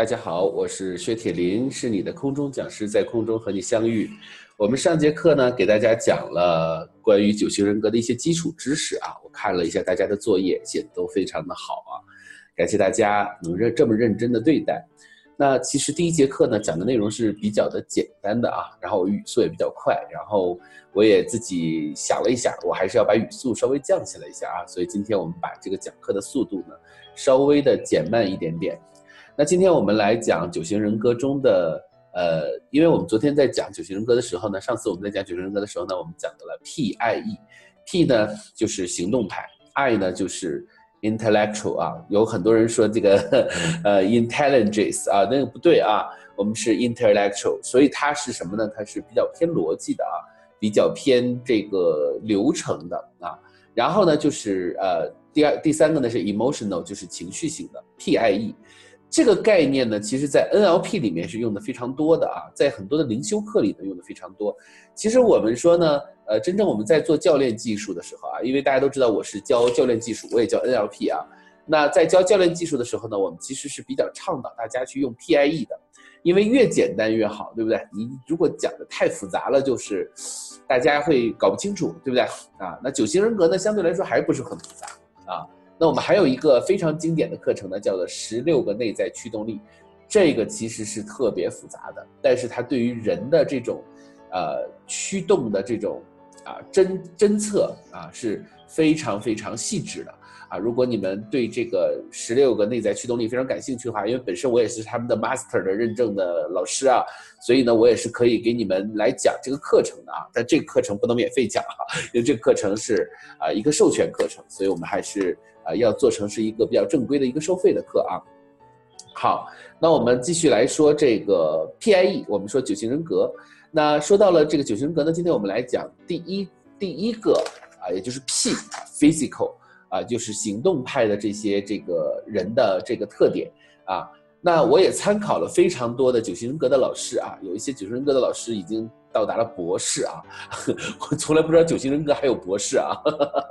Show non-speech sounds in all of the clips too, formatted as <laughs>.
大家好，我是薛铁林，是你的空中讲师，在空中和你相遇。我们上节课呢，给大家讲了关于九型人格的一些基础知识啊。我看了一下大家的作业，写的都非常的好啊，感谢大家能认这么认真的对待。那其实第一节课呢，讲的内容是比较的简单的啊，然后语速也比较快，然后我也自己想了一下，我还是要把语速稍微降下来一下啊。所以今天我们把这个讲课的速度呢，稍微的减慢一点点。那今天我们来讲九型人格中的，呃，因为我们昨天在讲九型人格的时候呢，上次我们在讲九型人格的时候呢，我们讲到了 P I E，P 呢就是行动派，I 呢就是 intellectual 啊，有很多人说这个 <laughs> 呃 intelligence 啊，那个不对啊，我们是 intellectual，所以它是什么呢？它是比较偏逻辑的啊，比较偏这个流程的啊，然后呢就是呃第二第三个呢是 emotional，就是情绪型的 P I E。这个概念呢，其实在 NLP 里面是用的非常多的啊，在很多的灵修课里呢用的非常多。其实我们说呢，呃，真正我们在做教练技术的时候啊，因为大家都知道我是教教练技术，我也教 NLP 啊。那在教教练技术的时候呢，我们其实是比较倡导大家去用 PIE 的，因为越简单越好，对不对？你如果讲的太复杂了，就是大家会搞不清楚，对不对？啊，那九型人格呢，相对来说还不是很复杂啊。那我们还有一个非常经典的课程呢，叫做十六个内在驱动力，这个其实是特别复杂的，但是它对于人的这种，呃，驱动的这种啊侦侦测啊是非常非常细致的啊。如果你们对这个十六个内在驱动力非常感兴趣的话，因为本身我也是他们的 master 的认证的老师啊，所以呢，我也是可以给你们来讲这个课程的啊。但这个课程不能免费讲哈，因为这个课程是啊一个授权课程，所以我们还是。啊，要做成是一个比较正规的一个收费的课啊。好，那我们继续来说这个 PIE，我们说九型人格。那说到了这个九型人格呢，今天我们来讲第一第一个啊，也就是 P，physical 啊，就是行动派的这些这个人的这个特点啊。那我也参考了非常多的九型人格的老师啊，有一些九型人格的老师已经。到达了博士啊！<laughs> 我从来不知道九型人格还有博士啊！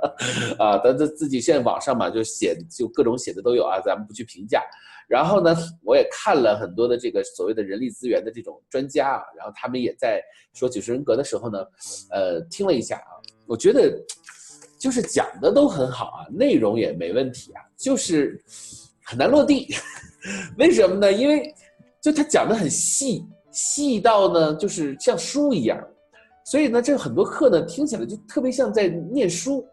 <laughs> 啊，但这自己现在网上嘛，就写就各种写的都有啊，咱们不去评价。然后呢，我也看了很多的这个所谓的人力资源的这种专家啊，然后他们也在说九型人格的时候呢，呃，听了一下啊，我觉得就是讲的都很好啊，内容也没问题啊，就是很难落地。<laughs> 为什么呢？因为就他讲的很细。细到呢，就是像书一样，所以呢，这很多课呢，听起来就特别像在念书，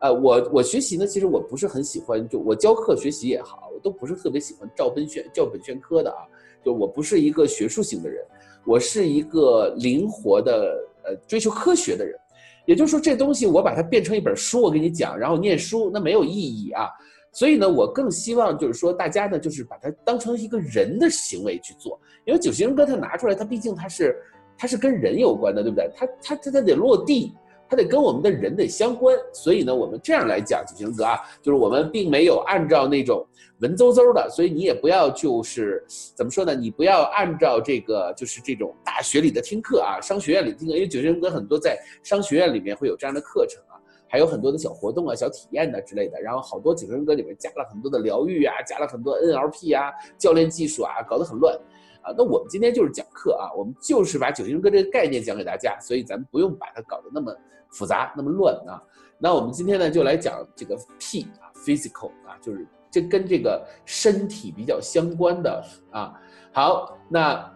啊，我我学习呢，其实我不是很喜欢，就我教课学习也好，我都不是特别喜欢照本宣照本宣科的啊，就我不是一个学术型的人，我是一个灵活的呃追求科学的人，也就是说，这东西我把它变成一本书，我给你讲，然后念书，那没有意义啊。所以呢，我更希望就是说，大家呢，就是把它当成一个人的行为去做，因为九型人格它拿出来，它毕竟它是，它是跟人有关的，对不对？它它它它得落地，它得跟我们的人得相关。所以呢，我们这样来讲九型人格啊，就是我们并没有按照那种文绉绉的，所以你也不要就是怎么说呢？你不要按照这个就是这种大学里的听课啊，商学院里听课，因为九型人格很多在商学院里面会有这样的课程啊。还有很多的小活动啊、小体验的之类的，然后好多九型人格里面加了很多的疗愈啊，加了很多 NLP 啊、教练技术啊，搞得很乱啊。那我们今天就是讲课啊，我们就是把九型人格这个概念讲给大家，所以咱们不用把它搞得那么复杂、那么乱啊。那我们今天呢，就来讲这个 P 啊，physical 啊，就是这跟这个身体比较相关的啊。好，那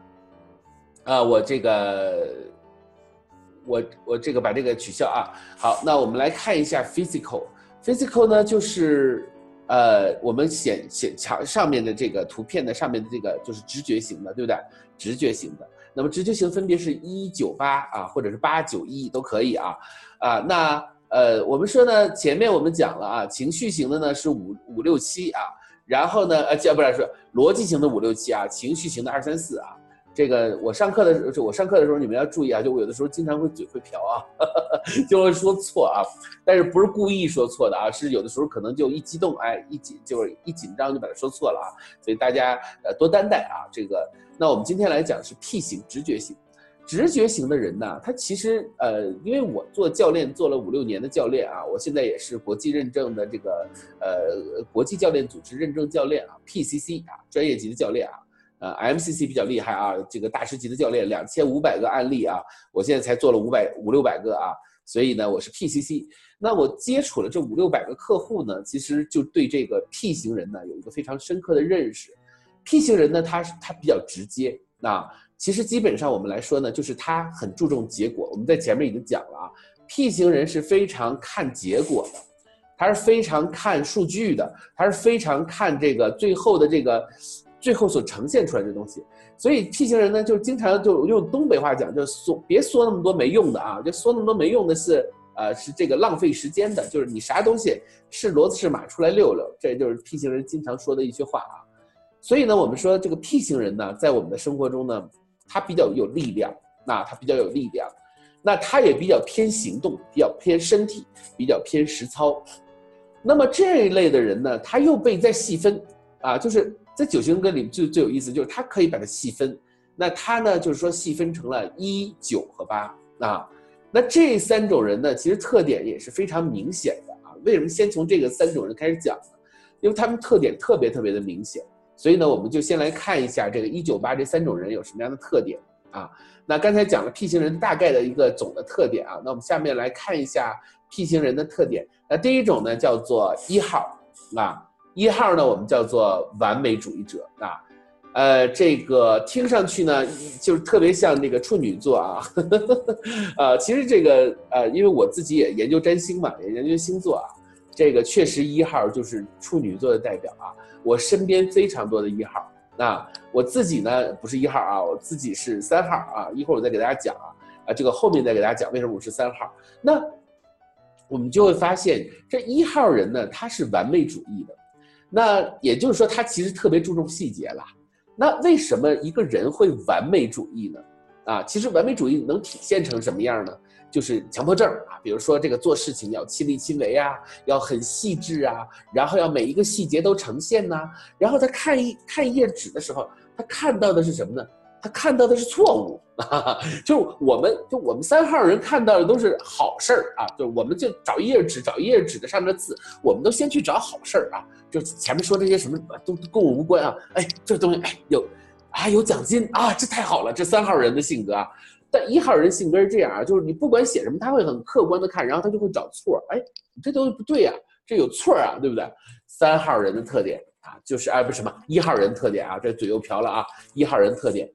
啊，我这个。我我这个把这个取消啊，好，那我们来看一下 physical，physical 呢就是，呃，我们显显墙上面的这个图片的上面的这个就是直觉型的，对不对？直觉型的，那么直觉型分别是一九八啊，或者是八九一都可以啊，啊，那呃，我们说呢，前面我们讲了啊，情绪型的呢是五五六七啊，然后呢，呃，叫不然说逻辑型的五六七啊，情绪型的二三四啊。这个我上课的时候，就我上课的时候，你们要注意啊！就我有的时候经常会嘴会瓢啊，<laughs> 就会说错啊，但是不是故意说错的啊？是有的时候可能就一激动，哎，一紧就是一紧张就把它说错了啊！所以大家呃多担待啊！这个，那我们今天来讲是 P 型直觉型，直觉型的人呢，他其实呃，因为我做教练做了五六年的教练啊，我现在也是国际认证的这个呃国际教练组织认证教练啊，PCC 啊，专业级的教练啊。呃，MCC 比较厉害啊，这个大师级的教练，两千五百个案例啊，我现在才做了五百五六百个啊，所以呢，我是 PCC。那我接触了这五六百个客户呢，其实就对这个 P 型人呢有一个非常深刻的认识。P 型人呢，他他比较直接啊，其实基本上我们来说呢，就是他很注重结果。我们在前面已经讲了啊，P 型人是非常看结果的，他是非常看数据的，他是非常看这个最后的这个。最后所呈现出来的东西，所以 P 型人呢，就经常就用东北话讲，就说别说那么多没用的啊，就说那么多没用的是，呃，是这个浪费时间的，就是你啥东西是骡子是马出来溜溜，这就是 P 型人经常说的一句话啊。所以呢，我们说这个 P 型人呢，在我们的生活中呢，他比较有力量，那他比较有力量，那他也比较偏行动，比较偏身体，比较偏实操。那么这一类的人呢，他又被再细分啊，就是。在九型人格里最最有意思就是它可以把它细分，那它呢就是说细分成了一九和八啊，那这三种人呢其实特点也是非常明显的啊。为什么先从这个三种人开始讲呢？因为他们特点特别特别的明显，所以呢我们就先来看一下这个一九八这三种人有什么样的特点啊。那刚才讲了 P 型人大概的一个总的特点啊，那我们下面来看一下 P 型人的特点。那第一种呢叫做一号啊。一号呢，我们叫做完美主义者啊，呃，这个听上去呢，就是特别像那个处女座啊，呵 <laughs> 呵呃，其实这个呃，因为我自己也研究占星嘛，也研究星座啊，这个确实一号就是处女座的代表啊，我身边非常多的一号啊，我自己呢不是一号啊，我自己是三号啊，一会儿我再给大家讲啊，啊，这个后面再给大家讲为什么我是三号，那我们就会发现这一号人呢，他是完美主义的。那也就是说，他其实特别注重细节了。那为什么一个人会完美主义呢？啊，其实完美主义能体现成什么样呢？就是强迫症啊。比如说这个做事情要亲力亲为啊，要很细致啊，然后要每一个细节都呈现呐。然后他看一看一页纸的时候，他看到的是什么呢？他看到的是错误，<laughs> 就我们就我们三号人看到的都是好事儿啊，就我们就找一页纸，找一页纸的上面的字，我们都先去找好事儿啊，就前面说这些什么都跟我无关啊，哎，这东西哎有，啊有奖金啊，这太好了，这三号人的性格啊，但一号人性格是这样啊，就是你不管写什么，他会很客观的看，然后他就会找错，哎，这东西不对呀，这有错啊，对不对？三号人的特点啊，就是哎不是什么一号人特点啊，这嘴又瓢了啊，一号人特点。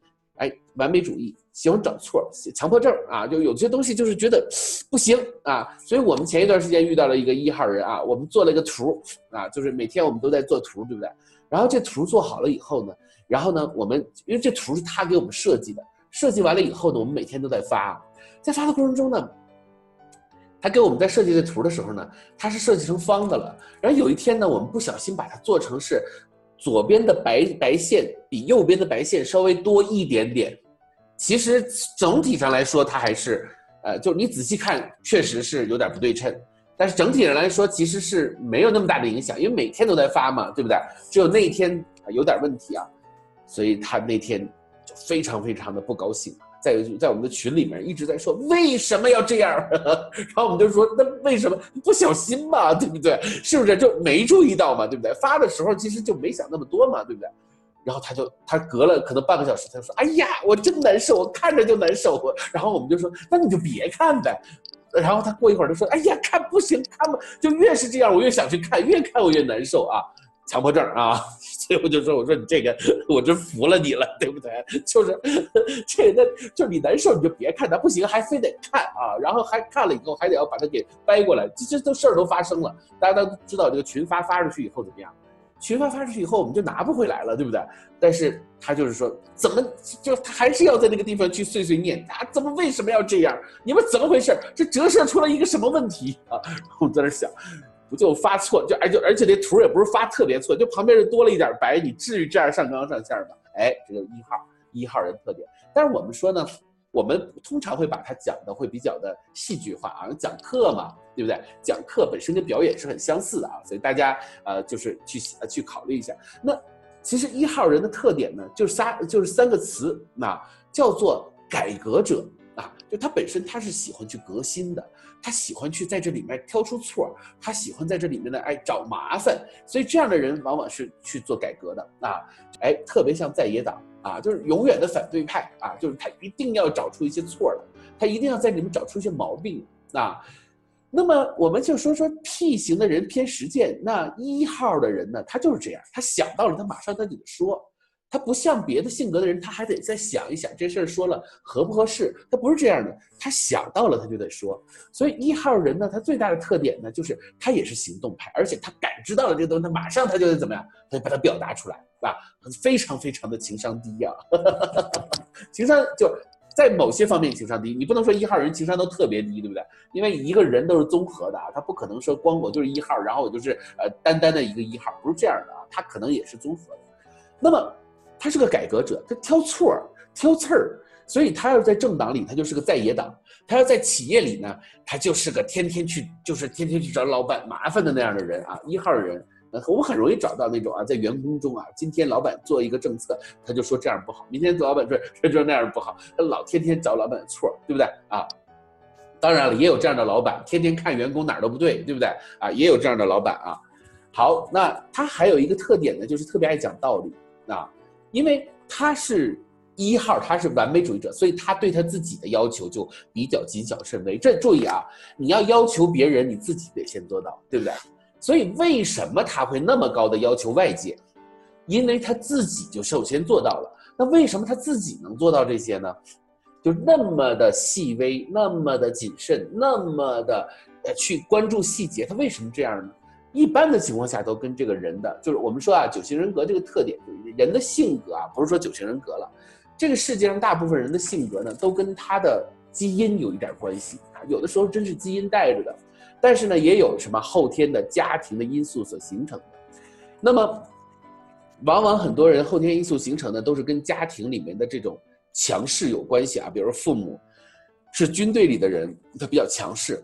完美主义，喜欢找错，强迫症啊，就有些东西就是觉得不行啊，所以我们前一段时间遇到了一个一号人啊，我们做了一个图啊，就是每天我们都在做图，对不对？然后这图做好了以后呢，然后呢，我们因为这图是他给我们设计的，设计完了以后呢，我们每天都在发，在发的过程中呢，他给我们在设计这图的时候呢，他是设计成方的了，然后有一天呢，我们不小心把它做成是。左边的白白线比右边的白线稍微多一点点，其实整体上来说，它还是，呃，就你仔细看，确实是有点不对称。但是整体上来说，其实是没有那么大的影响，因为每天都在发嘛，对不对？只有那一天有点问题啊，所以他那天就非常非常的不高兴。在在我们的群里面一直在说为什么要这样，<laughs> 然后我们就说那为什么不小心嘛，对不对？是不是就没注意到嘛，对不对？发的时候其实就没想那么多嘛，对不对？然后他就他隔了可能半个小时，他就说哎呀，我真难受，我看着就难受。<laughs> 然后我们就说那你就别看呗。然后他过一会儿就说哎呀，看不行，看吧，就越是这样，我越想去看，越看我越难受啊。强迫症啊，<laughs> 所以我就说，我说你这个，我真服了你了，对不对？就是 <laughs> 这，那就是你难受你就别看它，不行还非得看啊，然后还看了以后还得要把它给掰过来，这这都事儿都发生了。大家都知道这个群发发出去以后怎么样？群发发出去以后我们就拿不回来了，对不对？但是他就是说，怎么就他还是要在那个地方去碎碎念啊？怎么为什么要这样？你们怎么回事？这折射出了一个什么问题 <laughs> 啊？我在那想。不就发错，就而就而且这图也不是发特别错，就旁边就多了一点白，你至于这样上纲上线吗？哎，这个一号一号人特点。但是我们说呢，我们通常会把它讲的会比较的戏剧化啊，讲课嘛，对不对？讲课本身跟表演是很相似的啊，所以大家呃就是去去考虑一下。那其实一号人的特点呢，就是三就是三个词，那叫做改革者。啊，就他本身他是喜欢去革新的，他喜欢去在这里面挑出错他喜欢在这里面呢，哎找麻烦，所以这样的人往往是去做改革的啊，哎，特别像在野党啊，就是永远的反对派啊，就是他一定要找出一些错来，他一定要在里面找出一些毛病啊。那么我们就说说 P 型的人偏实践，那一号的人呢，他就是这样，他想到了，他马上他就得说。他不像别的性格的人，他还得再想一想这事儿说了合不合适。他不是这样的，他想到了他就得说。所以一号人呢，他最大的特点呢，就是他也是行动派，而且他感知到了这个东西，他马上他就得怎么样，他就把它表达出来，啊，非常非常的情商低啊，<laughs> 情商就在某些方面情商低。你不能说一号人情商都特别低，对不对？因为一个人都是综合的啊，他不可能说光我就是一号，然后我就是呃单单的一个一号，不是这样的啊，他可能也是综合的。那么。他是个改革者，他挑错儿、挑刺儿，所以他要在政党里，他就是个在野党；他要在企业里呢，他就是个天天去，就是天天去找老板麻烦的那样的人啊。一号人，我们很容易找到那种啊，在员工中啊，今天老板做一个政策，他就说这样不好；明天做老板说他 <laughs> 说那样不好，他老天天找老板的错，对不对啊？当然了，也有这样的老板，天天看员工哪儿都不对，对不对啊？也有这样的老板啊。好，那他还有一个特点呢，就是特别爱讲道理啊。因为他是一号，他是完美主义者，所以他对他自己的要求就比较谨小慎微。这注意啊，你要要求别人，你自己得先做到，对不对？所以为什么他会那么高的要求外界？因为他自己就首先做到了。那为什么他自己能做到这些呢？就那么的细微，那么的谨慎，那么的呃去关注细节，他为什么这样呢？一般的情况下都跟这个人的，就是我们说啊，九型人格这个特点，人的性格啊，不是说九型人格了，这个世界上大部分人的性格呢，都跟他的基因有一点关系啊，有的时候真是基因带着的，但是呢，也有什么后天的家庭的因素所形成的。那么，往往很多人后天因素形成的都是跟家庭里面的这种强势有关系啊，比如父母是军队里的人，他比较强势。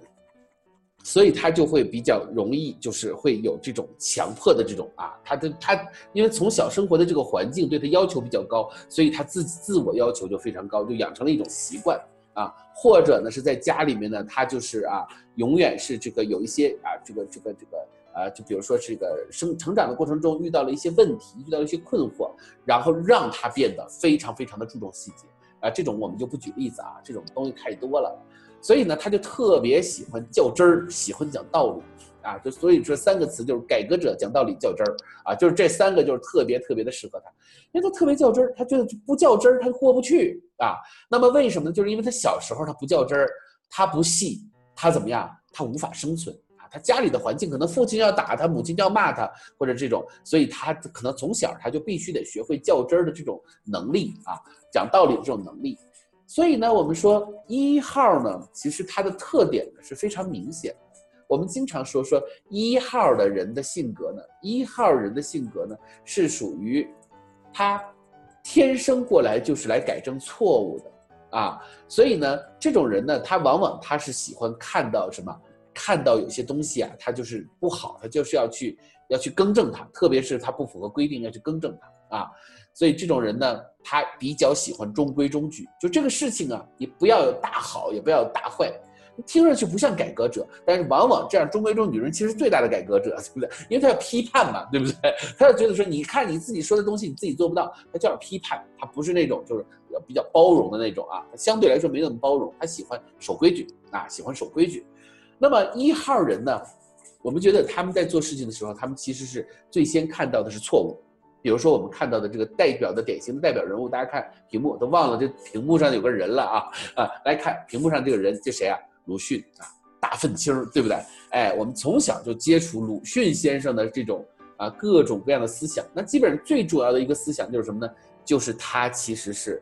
所以他就会比较容易，就是会有这种强迫的这种啊，他的他因为从小生活的这个环境对他要求比较高，所以他自自我要求就非常高，就养成了一种习惯啊。或者呢是在家里面呢，他就是啊，永远是这个有一些啊，这个这个这个啊，就比如说这个生成长的过程中遇到了一些问题，遇到了一些困惑，然后让他变得非常非常的注重细节啊。这种我们就不举例子啊，这种东西太多了。所以呢，他就特别喜欢较真儿，喜欢讲道理，啊，就所以这三个词就是改革者、讲道理、较真儿，啊，就是这三个就是特别特别的适合他，因为他特别较真儿，他觉得不较真儿他过不去啊。那么为什么呢？就是因为他小时候他不较真儿，他不细，他怎么样？他无法生存啊。他家里的环境可能父亲要打他，母亲要骂他，或者这种，所以他可能从小他就必须得学会较真儿的这种能力啊，讲道理的这种能力。所以呢，我们说一号呢，其实它的特点呢是非常明显。我们经常说说一号的人的性格呢，一号人的性格呢是属于他天生过来就是来改正错误的啊。所以呢，这种人呢，他往往他是喜欢看到什么？看到有些东西啊，他就是不好，他就是要去要去更正它，特别是他不符合规定要去更正它啊。所以这种人呢，他比较喜欢中规中矩。就这个事情啊，你不要有大好，也不要有大坏。听上去不像改革者，但是往往这样中规中矩人，其实最大的改革者，<laughs> 对不对？因为他要批判嘛，对不对？他要觉得说，你看你自己说的东西，你自己做不到，他就要批判。他不是那种就是比较包容的那种啊，相对来说没那么包容，他喜欢守规矩啊，喜欢守规矩。那么一号人呢，我们觉得他们在做事情的时候，他们其实是最先看到的是错误。比如说我们看到的这个代表的典型的代表人物，大家看屏幕都忘了这屏幕上有个人了啊啊！来看屏幕上这个人，这谁啊？鲁迅啊，大粪青，对不对？哎，我们从小就接触鲁迅先生的这种啊各种各样的思想，那基本上最主要的一个思想就是什么呢？就是他其实是。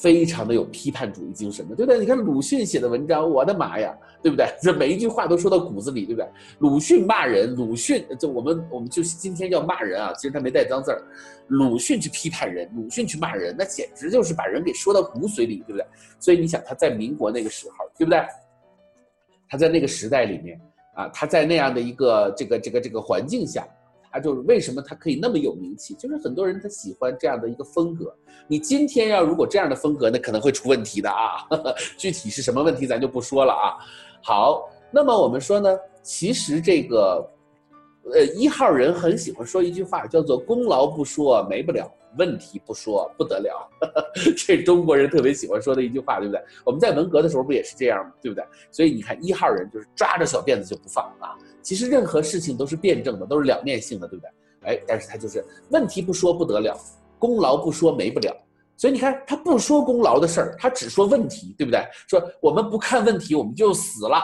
非常的有批判主义精神的，对不对？你看鲁迅写的文章，我的妈呀，对不对？这每一句话都说到骨子里，对不对？鲁迅骂人，鲁迅就我们我们就今天要骂人啊，其实他没带脏字儿。鲁迅去批判人，鲁迅去骂人，那简直就是把人给说到骨髓里，对不对？所以你想他在民国那个时候，对不对？他在那个时代里面啊，他在那样的一个这个这个这个环境下。啊就是为什么他可以那么有名气，就是很多人他喜欢这样的一个风格。你今天要如果这样的风格，那可能会出问题的啊。<laughs> 具体是什么问题，咱就不说了啊。好，那么我们说呢，其实这个，呃，一号人很喜欢说一句话，叫做“功劳不说没不了”，问题不说不得了，<laughs> 这中国人特别喜欢说的一句话，对不对？我们在文革的时候不也是这样吗？对不对？所以你看一号人就是抓着小辫子就不放啊。其实任何事情都是辩证的，都是两面性的，对不对？哎，但是他就是问题不说不得了，功劳不说没不了。所以你看他不说功劳的事儿，他只说问题，对不对？说我们不看问题，我们就死了。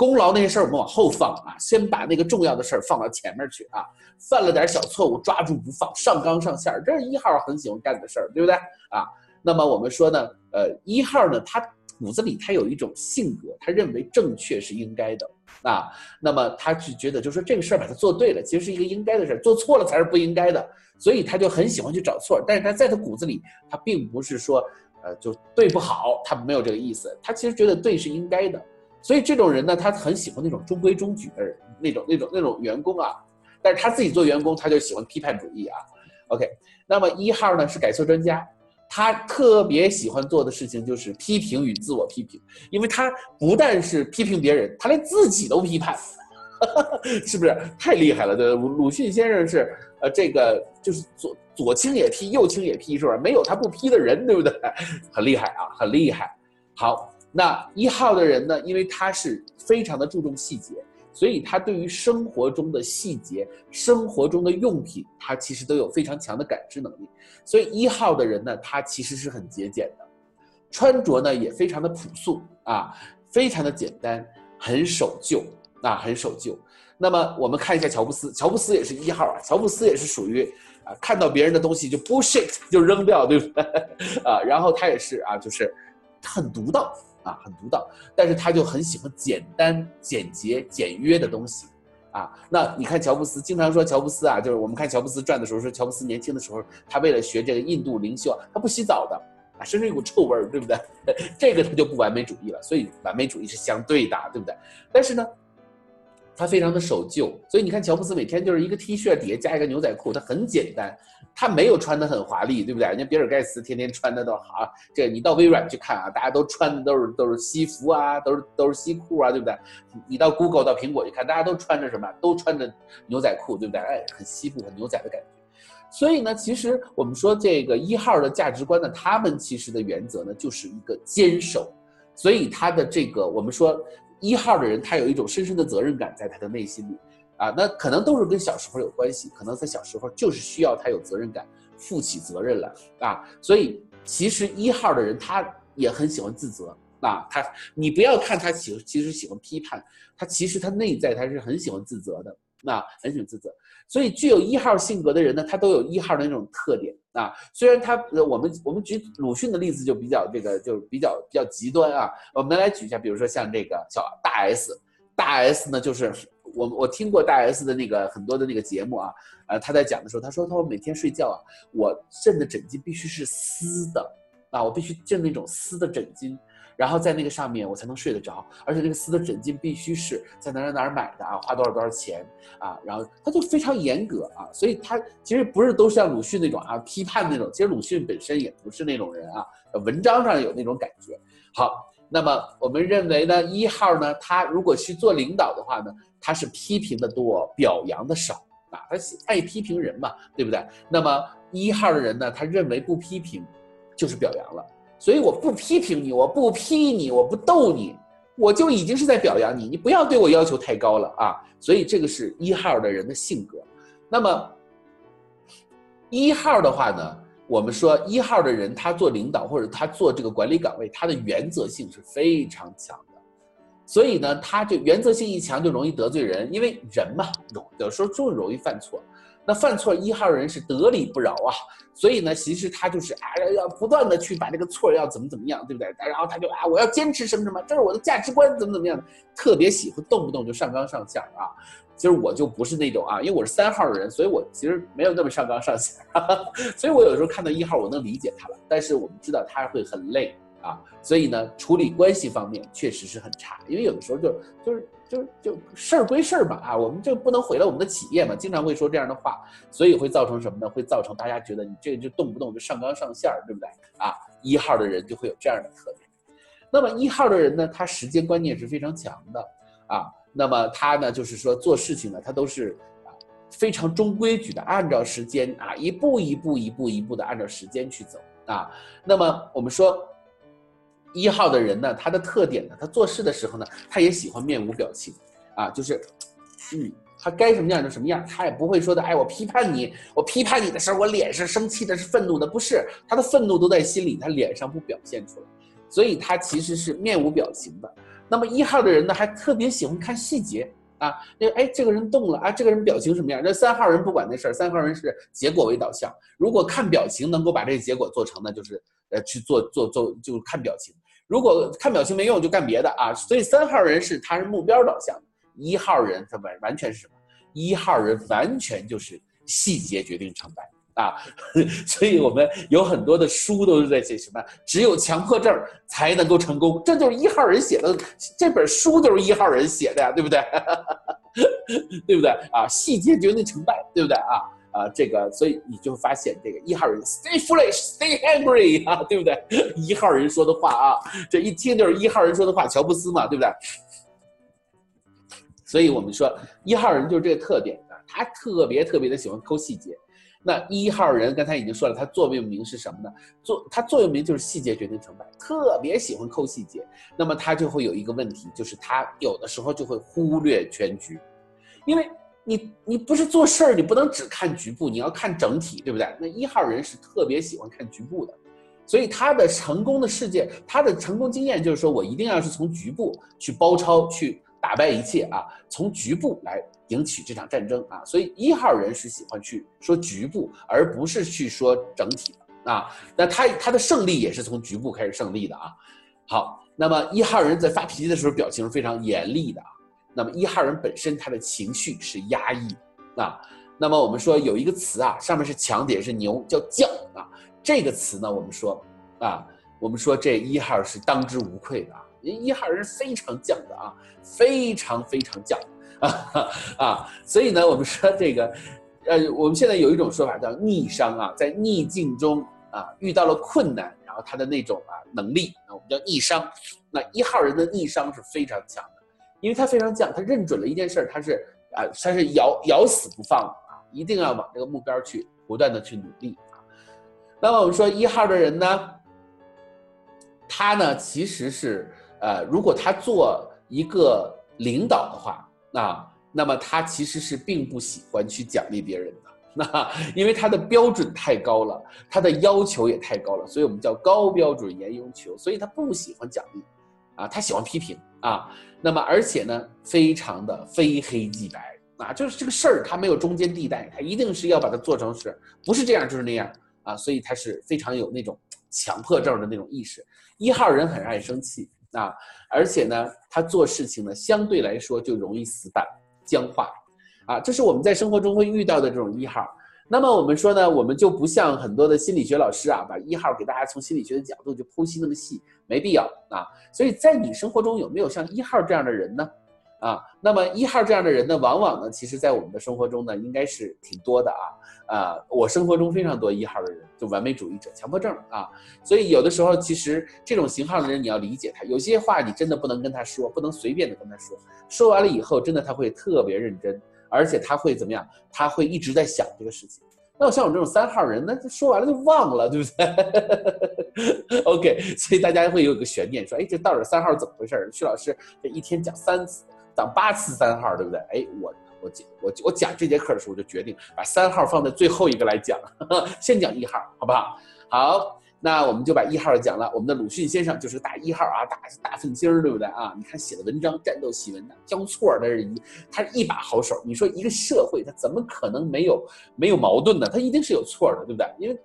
功劳那些事儿我们往后放啊，先把那个重要的事儿放到前面去啊。犯了点小错误抓住不放，上纲上线儿，这是一号很喜欢干的事儿，对不对啊？那么我们说呢，呃，一号呢，他骨子里他有一种性格，他认为正确是应该的啊。那么他是觉得，就说这个事儿把他做对了，其实是一个应该的事儿，做错了才是不应该的，所以他就很喜欢去找错。但是他在他骨子里，他并不是说，呃，就对不好，他没有这个意思，他其实觉得对是应该的。所以这种人呢，他很喜欢那种中规中矩的人，那种那种那种员工啊。但是他自己做员工，他就喜欢批判主义啊。OK，那么一号呢是改错专家，他特别喜欢做的事情就是批评与自我批评，因为他不但是批评别人，他连自己都批判，<laughs> 是不是太厉害了？对，鲁迅先生是呃这个就是左左倾也批，右倾也批，是不是？没有他不批的人，对不对？<laughs> 很厉害啊，很厉害。好。那一号的人呢？因为他是非常的注重细节，所以他对于生活中的细节、生活中的用品，他其实都有非常强的感知能力。所以一号的人呢，他其实是很节俭的，穿着呢也非常的朴素啊，非常的简单，很守旧啊，很守旧。那么我们看一下乔布斯，乔布斯也是一号啊，乔布斯也是属于啊，看到别人的东西就 bullshit 就扔掉，对不对？<laughs> 啊，然后他也是啊，就是很独到。啊，很独到，但是他就很喜欢简单、简洁、简约的东西，啊，那你看乔布斯经常说乔布斯啊，就是我们看乔布斯传的时候说乔布斯年轻的时候，他为了学这个印度灵修啊，他不洗澡的，啊，身上一股臭味儿，对不对？<laughs> 这个他就不完美主义了，所以完美主义是相对的，对不对？但是呢。他非常的守旧，所以你看乔布斯每天就是一个 T 恤底下加一个牛仔裤，他很简单，他没有穿的很华丽，对不对？人家比尔盖茨天天穿的都好，这你到微软去看啊，大家都穿的都是都是西服啊，都是都是西裤啊，对不对？你到 Google 到苹果去看，大家都穿着什么？都穿着牛仔裤，对不对？哎，很西部很牛仔的感觉。所以呢，其实我们说这个一号的价值观呢，他们其实的原则呢就是一个坚守，所以他的这个我们说。一号的人，他有一种深深的责任感在他的内心里，啊，那可能都是跟小时候有关系，可能他小时候就是需要他有责任感，负起责任来啊，所以其实一号的人他也很喜欢自责啊，他你不要看他喜其实喜欢批判，他其实他内在他是很喜欢自责的。那很喜欢自责，所以具有一号性格的人呢，他都有一号的那种特点啊。虽然他，呃我们我们举鲁迅的例子就比较这个，就是比较比较极端啊。我们来举一下，比如说像这个小大 S，大 S 呢，就是我我听过大 S 的那个很多的那个节目啊，呃，他在讲的时候，他说他说每天睡觉啊，我枕的枕巾必须是丝的啊，我必须枕那种丝的枕巾。然后在那个上面我才能睡得着，而且那个丝的枕巾必须是在哪儿哪儿买的啊，花多少多少钱啊，然后他就非常严格啊，所以他其实不是都像鲁迅那种啊批判那种，其实鲁迅本身也不是那种人啊，文章上有那种感觉。好，那么我们认为呢，一号呢，他如果去做领导的话呢，他是批评的多，表扬的少啊，他爱批评人嘛，对不对？那么一号的人呢，他认为不批评就是表扬了。所以我不批评你，我不批你，我不逗你，我就已经是在表扬你。你不要对我要求太高了啊！所以这个是一号的人的性格。那么一号的话呢，我们说一号的人他做领导或者他做这个管理岗位，他的原则性是非常强的。所以呢，他就原则性一强就容易得罪人，因为人嘛，有有时候就容易犯错。那犯错一号人是得理不饶啊，所以呢，其实他就是啊，要不断的去把这个错要怎么怎么样，对不对？然后他就啊，我要坚持什么什么，这是我的价值观，怎么怎么样，特别喜欢动不动就上纲上线啊。其实我就不是那种啊，因为我是三号的人，所以我其实没有那么上纲上线，<laughs> 所以我有时候看到一号，我能理解他了。但是我们知道他会很累啊，所以呢，处理关系方面确实是很差，因为有的时候就就是。就就事儿归事儿嘛啊，我们就不能毁了我们的企业嘛，经常会说这样的话，所以会造成什么呢？会造成大家觉得你这个就动不动就上纲上线儿，对不对啊？一号的人就会有这样的特点。那么一号的人呢，他时间观念是非常强的啊。那么他呢，就是说做事情呢，他都是非常中规矩的按照时间啊，一步一步一步一步的按照时间去走啊。那么我们说一号的人呢，他的特点呢，他做事的时候呢，他也喜欢面无表情啊，就是嗯。他该什么样就什么样，他也不会说的。哎，我批判你，我批判你的时候，我脸是生气的，是愤怒的，不是他的愤怒都在心里，他脸上不表现出来，所以他其实是面无表情的。那么一号的人呢，还特别喜欢看细节啊，那哎，这个人动了啊，这个人表情什么样？那三号人不管那事儿，三号人是结果为导向。如果看表情能够把这个结果做成呢，就是呃去做做做，就看表情。如果看表情没用，就干别的啊。所以三号人是他是目标导向。一号人他完完全是什么？一号人完全就是细节决定成败啊，<laughs> 所以我们有很多的书都是在写什么？只有强迫症才能够成功，这就是一号人写的这本书就是一号人写的呀，对不对？<laughs> 对不对啊？细节决定成败，对不对啊？啊，这个所以你就发现这个一号人 stay foolish, stay angry <laughs> 啊，对不对？一号人说的话啊，这一听就是一号人说的话，乔布斯嘛，对不对？所以我们说一号人就是这个特点啊，他特别特别的喜欢抠细节。那一号人刚才已经说了，他座右铭是什么呢？座他座右铭就是细节决定成败，特别喜欢抠细节。那么他就会有一个问题，就是他有的时候就会忽略全局，因为你你不是做事儿，你不能只看局部，你要看整体，对不对？那一号人是特别喜欢看局部的，所以他的成功的世界，他的成功经验就是说我一定要是从局部去包抄去。打败一切啊！从局部来赢取这场战争啊！所以一号人是喜欢去说局部，而不是去说整体的啊。那他他的胜利也是从局部开始胜利的啊。好，那么一号人在发脾气的时候表情是非常严厉的啊。那么一号人本身他的情绪是压抑啊。那么我们说有一个词啊，上面是强，底下是牛，叫犟啊。这个词呢，我们说啊，我们说这一号是当之无愧的啊。一号人非常犟的啊，非常非常犟啊 <laughs> 啊！所以呢，我们说这个，呃，我们现在有一种说法叫逆商啊，在逆境中啊遇到了困难，然后他的那种啊能力啊，我们叫逆商。那一号人的逆商是非常强的，因为他非常犟，他认准了一件事，他是啊，他是咬咬死不放啊，一定要往这个目标去不断的去努力啊。那么我们说一号的人呢，他呢其实是。呃，如果他做一个领导的话，那那么他其实是并不喜欢去奖励别人的，那因为他的标准太高了，他的要求也太高了，所以我们叫高标准严要求，所以他不喜欢奖励，啊，他喜欢批评啊，那么而且呢，非常的非黑即白啊，就是这个事儿他没有中间地带，他一定是要把它做成是，不是这样就是那样啊，所以他是非常有那种强迫症的那种意识，一号人很爱生气。啊，而且呢，他做事情呢，相对来说就容易死板、僵化，啊，这是我们在生活中会遇到的这种一号。那么我们说呢，我们就不像很多的心理学老师啊，把一号给大家从心理学的角度就剖析那么细，没必要啊。所以在你生活中有没有像一号这样的人呢？啊，那么一号这样的人呢，往往呢，其实在我们的生活中呢，应该是挺多的啊。啊，我生活中非常多一号的人，就完美主义者、强迫症啊。所以有的时候，其实这种型号的人，你要理解他，有些话你真的不能跟他说，不能随便的跟他说。说完了以后，真的他会特别认真，而且他会怎么样？他会一直在想这个事情。那我像我这种三号人，那说完了就忘了，对不对？<laughs> OK，所以大家会有一个悬念，说，哎，这到底三号怎么回事？徐老师这一天讲三次。讲八次三号，对不对？哎，我我讲我我讲这节课的时候，我就决定把三号放在最后一个来讲，<laughs> 先讲一号，好不好？好，那我们就把一号讲了。我们的鲁迅先生就是个大一号啊，大大愤青儿，对不对啊？你看写的文章，战斗檄文的，交错的是一，他是一把好手。你说一个社会，他怎么可能没有没有矛盾呢？他一定是有错的，对不对？因为。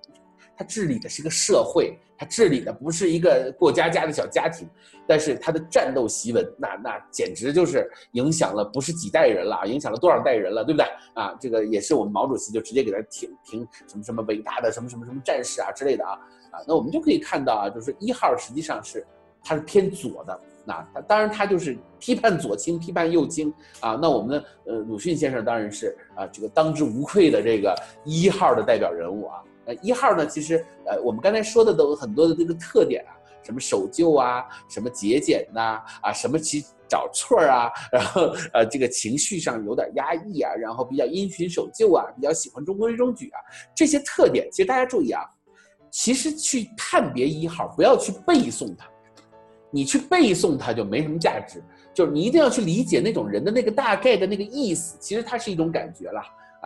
他治理的是个社会，他治理的不是一个过家家的小家庭，但是他的战斗檄文，那那简直就是影响了不是几代人了，影响了多少代人了，对不对啊？这个也是我们毛主席就直接给他评评什么什么伟大的什么什么什么战士啊之类的啊啊，那我们就可以看到啊，就是一号实际上是他是偏左的，那他当然他就是批判左倾，批判右倾啊，那我们呃鲁迅先生当然是啊这个当之无愧的这个一号的代表人物啊。呃，一号呢，其实呃，我们刚才说的都很多的这个特点啊，什么守旧啊，什么节俭呐，啊，什么其找错儿啊，然后呃这个情绪上有点压抑啊，然后比较因循守旧啊，比较喜欢中规中矩啊，这些特点，其实大家注意啊，其实去判别一号，不要去背诵它，你去背诵它就没什么价值，就是你一定要去理解那种人的那个大概的那个意思，其实它是一种感觉了。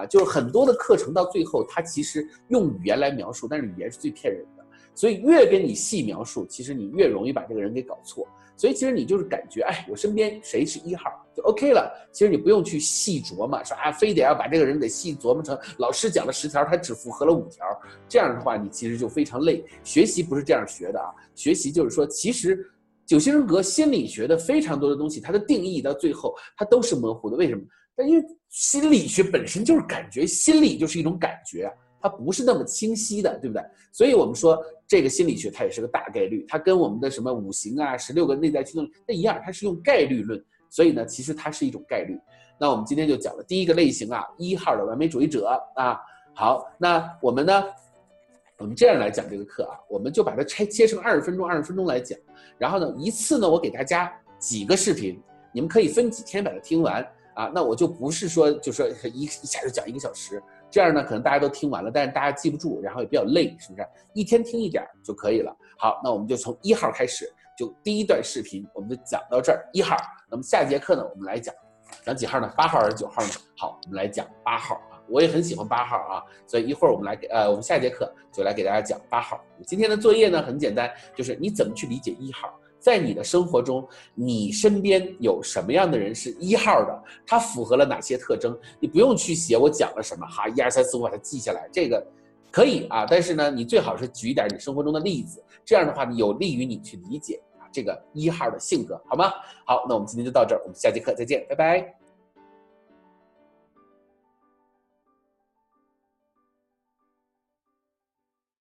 就是很多的课程到最后，它其实用语言来描述，但是语言是最骗人的。所以越跟你细描述，其实你越容易把这个人给搞错。所以其实你就是感觉，哎，我身边谁是一号就 OK 了。其实你不用去细琢磨，说啊，非得要把这个人给细琢磨成老师讲了十条，他只符合了五条。这样的话，你其实就非常累。学习不是这样学的啊，学习就是说，其实九型人格心理学的非常多的东西，它的定义到最后它都是模糊的。为什么？因为心理学本身就是感觉，心理就是一种感觉，它不是那么清晰的，对不对？所以我们说这个心理学它也是个大概率，它跟我们的什么五行啊、十六个内在驱动那一样，它是用概率论，所以呢，其实它是一种概率。那我们今天就讲了第一个类型啊，一号的完美主义者啊。好，那我们呢，我们这样来讲这个课啊，我们就把它拆切成二十分钟，二十分钟来讲。然后呢，一次呢，我给大家几个视频，你们可以分几天把它听完。啊，那我就不是说，就说一一下就讲一个小时，这样呢，可能大家都听完了，但是大家记不住，然后也比较累，是不是？一天听一点就可以了。好，那我们就从一号开始，就第一段视频，我们就讲到这儿。一号，那么下节课呢，我们来讲，讲几号呢？八号还是九号呢？好，我们来讲八号啊，我也很喜欢八号啊，所以一会儿我们来给呃，我们下节课就来给大家讲八号。今天的作业呢很简单，就是你怎么去理解一号。在你的生活中，你身边有什么样的人是一号的？他符合了哪些特征？你不用去写我讲了什么，哈，一二三四五把它记下来，这个可以啊。但是呢，你最好是举一点你生活中的例子，这样的话呢，有利于你去理解啊这个一号的性格，好吗？好，那我们今天就到这儿，我们下节课再见，拜拜。